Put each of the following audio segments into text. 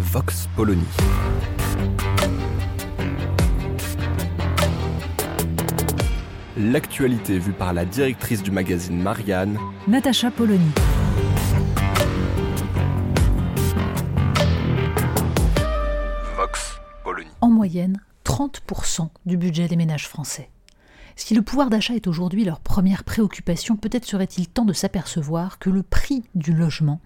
Vox Polony. L'actualité vue par la directrice du magazine Marianne, Natacha Polony. Vox Polony. En moyenne, 30% du budget des ménages français. Si le pouvoir d'achat est aujourd'hui leur première préoccupation, peut-être serait-il temps de s'apercevoir que le prix du logement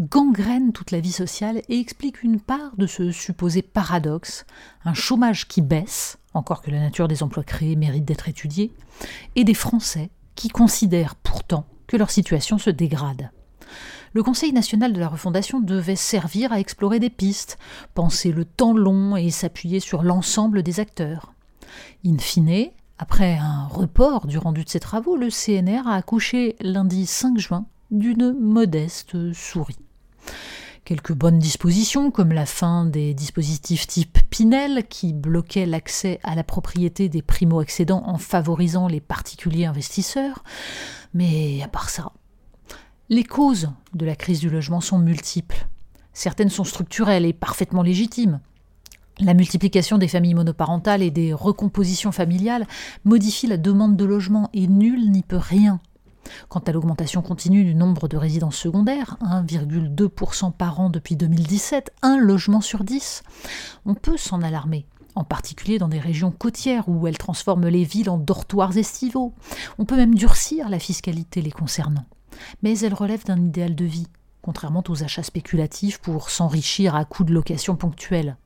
gangrène toute la vie sociale et explique une part de ce supposé paradoxe, un chômage qui baisse, encore que la nature des emplois créés mérite d'être étudiée, et des Français qui considèrent pourtant que leur situation se dégrade. Le Conseil national de la refondation devait servir à explorer des pistes, penser le temps long et s'appuyer sur l'ensemble des acteurs. In fine, après un report du rendu de ses travaux, le CNR a accouché lundi 5 juin d'une modeste souris. Quelques bonnes dispositions, comme la fin des dispositifs type Pinel, qui bloquaient l'accès à la propriété des primo-accédants en favorisant les particuliers investisseurs, mais à part ça, les causes de la crise du logement sont multiples. Certaines sont structurelles et parfaitement légitimes. La multiplication des familles monoparentales et des recompositions familiales modifie la demande de logement et nul n'y peut rien. Quant à l'augmentation continue du nombre de résidences secondaires, 1,2% par an depuis 2017, un logement sur 10, on peut s'en alarmer, en particulier dans des régions côtières où elles transforment les villes en dortoirs estivaux. On peut même durcir la fiscalité les concernant. Mais elle relève d'un idéal de vie, contrairement aux achats spéculatifs pour s'enrichir à coût de location ponctuelle.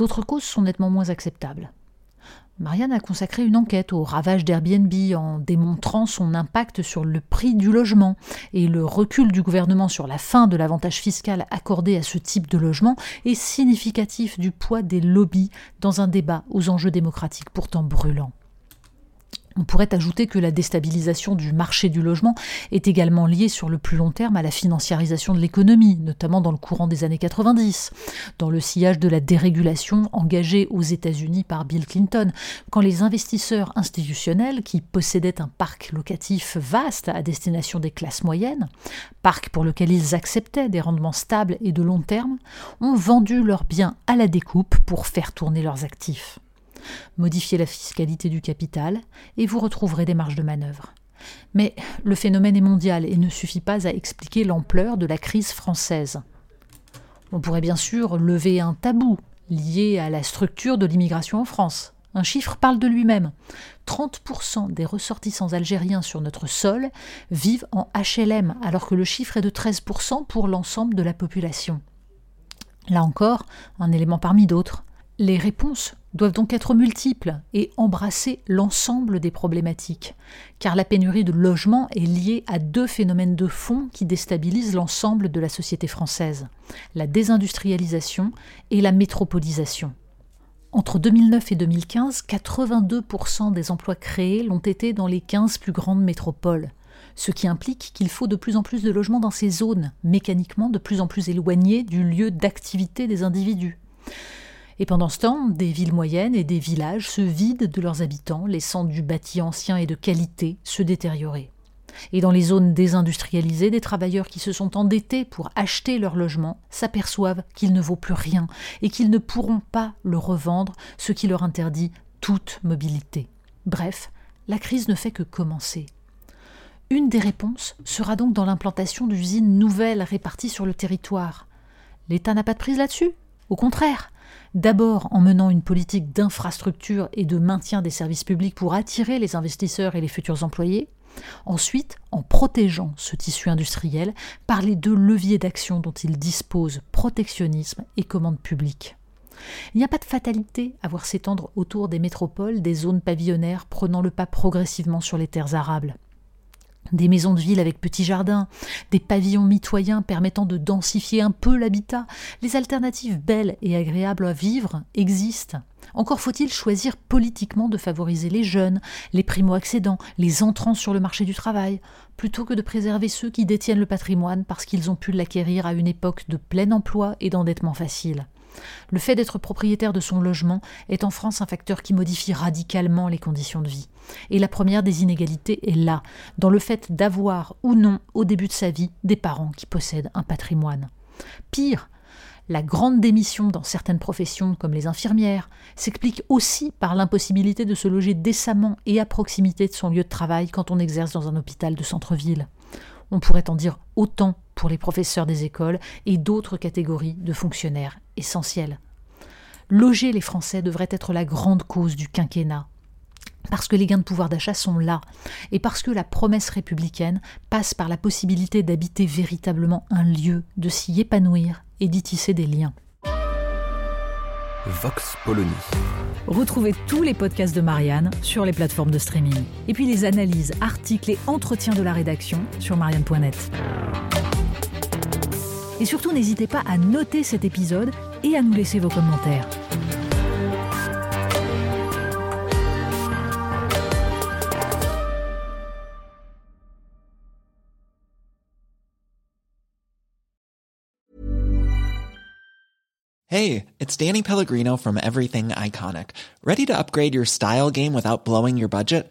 D'autres causes sont nettement moins acceptables. Marianne a consacré une enquête au ravage d'Airbnb en démontrant son impact sur le prix du logement et le recul du gouvernement sur la fin de l'avantage fiscal accordé à ce type de logement est significatif du poids des lobbies dans un débat aux enjeux démocratiques pourtant brûlants. On pourrait ajouter que la déstabilisation du marché du logement est également liée sur le plus long terme à la financiarisation de l'économie, notamment dans le courant des années 90, dans le sillage de la dérégulation engagée aux États-Unis par Bill Clinton, quand les investisseurs institutionnels qui possédaient un parc locatif vaste à destination des classes moyennes, parc pour lequel ils acceptaient des rendements stables et de long terme, ont vendu leurs biens à la découpe pour faire tourner leurs actifs. Modifiez la fiscalité du capital et vous retrouverez des marges de manœuvre. Mais le phénomène est mondial et ne suffit pas à expliquer l'ampleur de la crise française. On pourrait bien sûr lever un tabou lié à la structure de l'immigration en France. Un chiffre parle de lui-même. 30% des ressortissants algériens sur notre sol vivent en HLM, alors que le chiffre est de 13% pour l'ensemble de la population. Là encore, un élément parmi d'autres. Les réponses doivent donc être multiples et embrasser l'ensemble des problématiques, car la pénurie de logements est liée à deux phénomènes de fond qui déstabilisent l'ensemble de la société française, la désindustrialisation et la métropolisation. Entre 2009 et 2015, 82% des emplois créés l'ont été dans les 15 plus grandes métropoles, ce qui implique qu'il faut de plus en plus de logements dans ces zones, mécaniquement de plus en plus éloignées du lieu d'activité des individus. Et pendant ce temps, des villes moyennes et des villages se vident de leurs habitants, laissant du bâti ancien et de qualité se détériorer. Et dans les zones désindustrialisées, des travailleurs qui se sont endettés pour acheter leur logement s'aperçoivent qu'il ne vaut plus rien et qu'ils ne pourront pas le revendre, ce qui leur interdit toute mobilité. Bref, la crise ne fait que commencer. Une des réponses sera donc dans l'implantation d'usines nouvelles réparties sur le territoire. L'État n'a pas de prise là-dessus Au contraire, D'abord en menant une politique d'infrastructure et de maintien des services publics pour attirer les investisseurs et les futurs employés. Ensuite, en protégeant ce tissu industriel par les deux leviers d'action dont il dispose, protectionnisme et commande publique. Il n'y a pas de fatalité à voir s'étendre autour des métropoles des zones pavillonnaires prenant le pas progressivement sur les terres arables. Des maisons de ville avec petits jardins, des pavillons mitoyens permettant de densifier un peu l'habitat, les alternatives belles et agréables à vivre existent. Encore faut-il choisir politiquement de favoriser les jeunes, les primo-accédants, les entrants sur le marché du travail, plutôt que de préserver ceux qui détiennent le patrimoine parce qu'ils ont pu l'acquérir à une époque de plein emploi et d'endettement facile. Le fait d'être propriétaire de son logement est en France un facteur qui modifie radicalement les conditions de vie. Et la première des inégalités est là, dans le fait d'avoir ou non, au début de sa vie, des parents qui possèdent un patrimoine. Pire, la grande démission dans certaines professions, comme les infirmières, s'explique aussi par l'impossibilité de se loger décemment et à proximité de son lieu de travail quand on exerce dans un hôpital de centre-ville. On pourrait en dire autant pour les professeurs des écoles et d'autres catégories de fonctionnaires essentiels. Loger les Français devrait être la grande cause du quinquennat, parce que les gains de pouvoir d'achat sont là, et parce que la promesse républicaine passe par la possibilité d'habiter véritablement un lieu, de s'y épanouir et d'y tisser des liens. Vox Polony. Retrouvez tous les podcasts de Marianne sur les plateformes de streaming. Et puis les analyses, articles et entretiens de la rédaction sur marianne.net. Et surtout, n'hésitez pas à noter cet épisode et à nous laisser vos commentaires. Hey, it's Danny Pellegrino from Everything Iconic. Ready to upgrade your style game without blowing your budget?